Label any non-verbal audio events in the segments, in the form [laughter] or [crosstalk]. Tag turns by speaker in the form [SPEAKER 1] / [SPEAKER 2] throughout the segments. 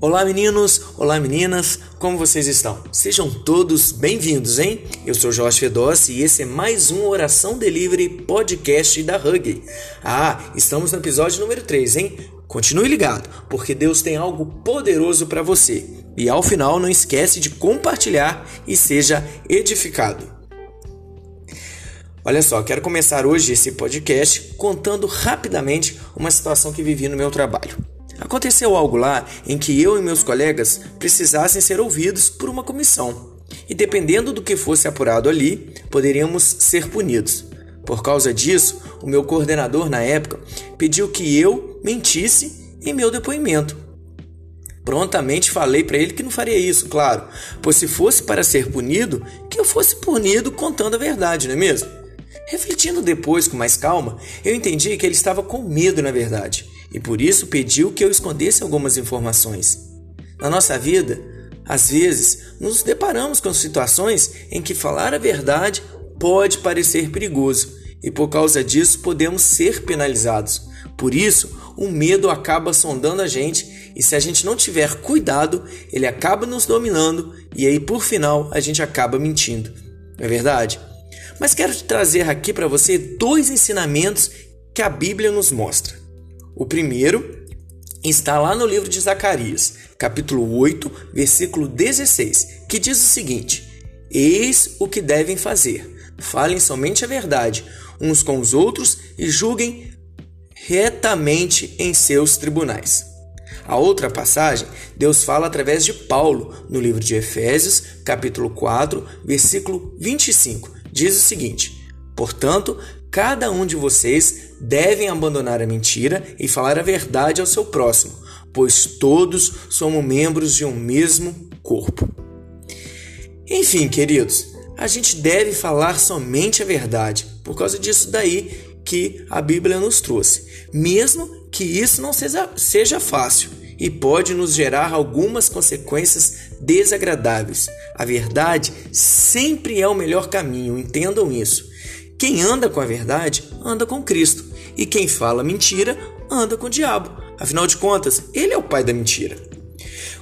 [SPEAKER 1] Olá meninos, olá meninas, como vocês estão? Sejam todos bem-vindos, hein? Eu sou Jorge Fedossi e esse é mais um Oração Delivery podcast da Hug. Ah, estamos no episódio número 3, hein? Continue ligado, porque Deus tem algo poderoso para você. E ao final não esquece de compartilhar e seja edificado. Olha só, quero começar hoje esse podcast contando rapidamente uma situação que vivi no meu trabalho. Aconteceu algo lá em que eu e meus colegas precisassem ser ouvidos por uma comissão, e dependendo do que fosse apurado ali, poderíamos ser punidos. Por causa disso, o meu coordenador na época pediu que eu mentisse em meu depoimento. Prontamente falei para ele que não faria isso, claro, pois se fosse para ser punido, que eu fosse punido contando a verdade, não é mesmo? Refletindo depois com mais calma, eu entendi que ele estava com medo, na verdade e por isso pediu que eu escondesse algumas informações. Na nossa vida, às vezes, nos deparamos com situações em que falar a verdade pode parecer perigoso e por causa disso podemos ser penalizados. Por isso, o medo acaba sondando a gente e se a gente não tiver cuidado, ele acaba nos dominando e aí por final a gente acaba mentindo. Não é verdade? Mas quero trazer aqui para você dois ensinamentos que a Bíblia nos mostra. O primeiro está lá no livro de Zacarias, capítulo 8, versículo 16, que diz o seguinte: Eis o que devem fazer. Falem somente a verdade uns com os outros e julguem retamente em seus tribunais. A outra passagem, Deus fala através de Paulo, no livro de Efésios, capítulo 4, versículo 25. Diz o seguinte: Portanto, cada um de vocês devem abandonar a mentira e falar a verdade ao seu próximo, pois todos somos membros de um mesmo corpo. Enfim, queridos, a gente deve falar somente a verdade, por causa disso daí que a Bíblia nos trouxe, mesmo que isso não seja, seja fácil e pode nos gerar algumas consequências desagradáveis. A verdade sempre é o melhor caminho, entendam isso. Quem anda com a verdade, anda com Cristo. E quem fala mentira, anda com o diabo. Afinal de contas, ele é o pai da mentira.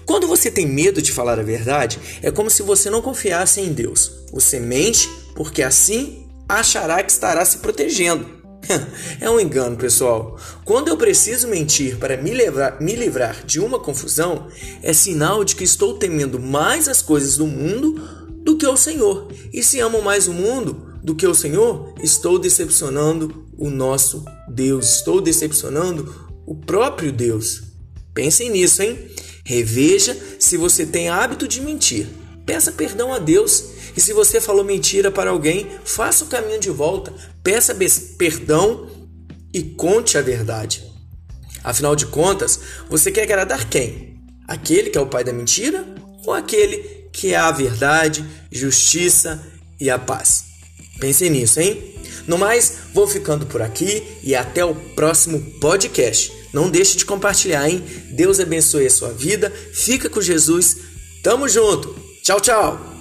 [SPEAKER 1] Quando você tem medo de falar a verdade, é como se você não confiasse em Deus. Você mente porque assim achará que estará se protegendo. [laughs] é um engano, pessoal. Quando eu preciso mentir para me livrar, me livrar de uma confusão, é sinal de que estou temendo mais as coisas do mundo do que o Senhor. E se amo mais o mundo, do que o Senhor, estou decepcionando o nosso Deus, estou decepcionando o próprio Deus. Pensem nisso, hein? Reveja se você tem hábito de mentir. Peça perdão a Deus. E se você falou mentira para alguém, faça o caminho de volta. Peça perdão e conte a verdade. Afinal de contas, você quer agradar quem? Aquele que é o pai da mentira ou aquele que é a verdade, justiça e a paz? Pensem nisso, hein? No mais, vou ficando por aqui e até o próximo podcast. Não deixe de compartilhar, hein? Deus abençoe a sua vida. Fica com Jesus. Tamo junto. Tchau, tchau.